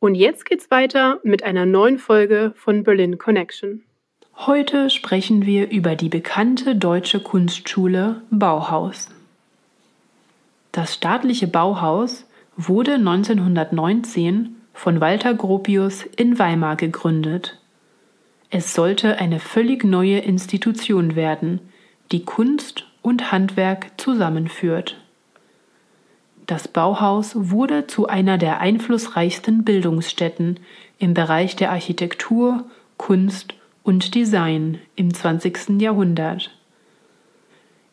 Und jetzt geht's weiter mit einer neuen Folge von Berlin Connection. Heute sprechen wir über die bekannte deutsche Kunstschule Bauhaus. Das staatliche Bauhaus wurde 1919 von Walter Gropius in Weimar gegründet. Es sollte eine völlig neue Institution werden, die Kunst und Handwerk zusammenführt. Das Bauhaus wurde zu einer der einflussreichsten Bildungsstätten im Bereich der Architektur, Kunst und Design im 20. Jahrhundert.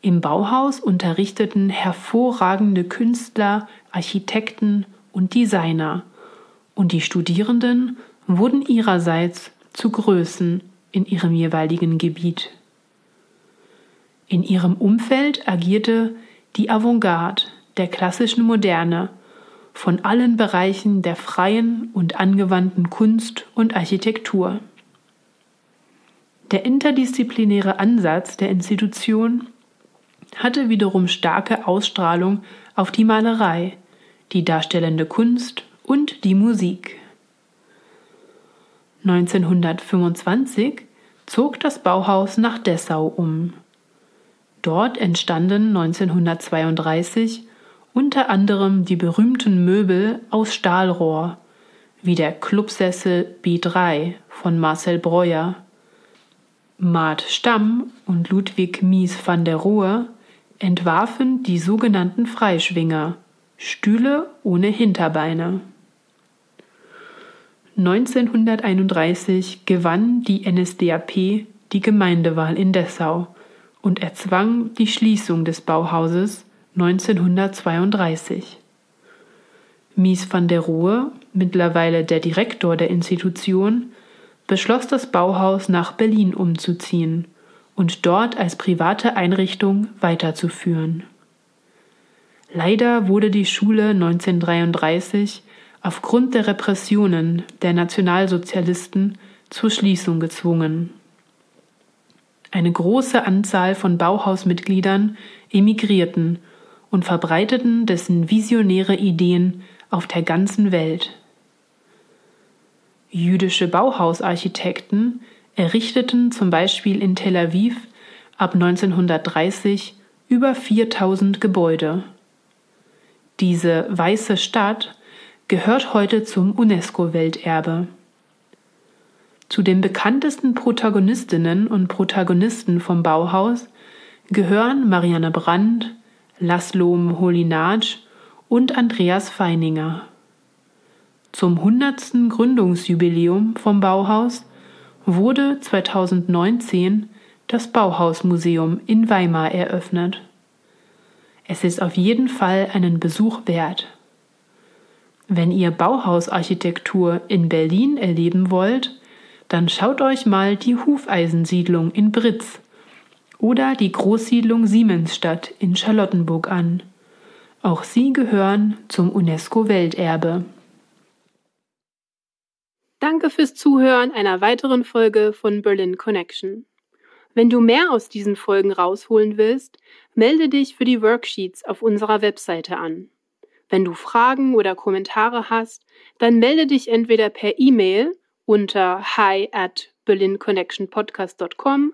Im Bauhaus unterrichteten hervorragende Künstler, Architekten und Designer, und die Studierenden wurden ihrerseits zu Größen in ihrem jeweiligen Gebiet. In ihrem Umfeld agierte die Avantgarde der klassischen Moderne von allen Bereichen der freien und angewandten Kunst und Architektur. Der interdisziplinäre Ansatz der Institution hatte wiederum starke Ausstrahlung auf die Malerei, die darstellende Kunst und die Musik. 1925 zog das Bauhaus nach Dessau um. Dort entstanden 1932 unter anderem die berühmten Möbel aus Stahlrohr, wie der Clubsessel B3 von Marcel Breuer. Mart Stamm und Ludwig Mies van der Rohe entwarfen die sogenannten Freischwinger, Stühle ohne Hinterbeine. 1931 gewann die NSDAP die Gemeindewahl in Dessau und erzwang die Schließung des Bauhauses 1932. Mies van der Rohe, mittlerweile der Direktor der Institution, beschloss das Bauhaus nach Berlin umzuziehen und dort als private Einrichtung weiterzuführen. Leider wurde die Schule 1933 aufgrund der Repressionen der Nationalsozialisten zur Schließung gezwungen. Eine große Anzahl von Bauhausmitgliedern emigrierten und verbreiteten dessen visionäre Ideen auf der ganzen Welt. Jüdische Bauhausarchitekten errichteten zum Beispiel in Tel Aviv ab 1930 über 4000 Gebäude. Diese weiße Stadt gehört heute zum UNESCO-Welterbe. Zu den bekanntesten Protagonistinnen und Protagonisten vom Bauhaus gehören Marianne Brandt, Laszlo Moholy-Nagy und Andreas Feininger. Zum 100. Gründungsjubiläum vom Bauhaus wurde 2019 das Bauhausmuseum in Weimar eröffnet. Es ist auf jeden Fall einen Besuch wert. Wenn ihr Bauhausarchitektur in Berlin erleben wollt, dann schaut euch mal die Hufeisensiedlung in Britz oder die Großsiedlung Siemensstadt in Charlottenburg an. Auch sie gehören zum UNESCO-Welterbe. Danke fürs Zuhören einer weiteren Folge von Berlin Connection. Wenn du mehr aus diesen Folgen rausholen willst, melde dich für die Worksheets auf unserer Webseite an. Wenn du Fragen oder Kommentare hast, dann melde dich entweder per E-Mail unter hi at berlinconnectionpodcast.com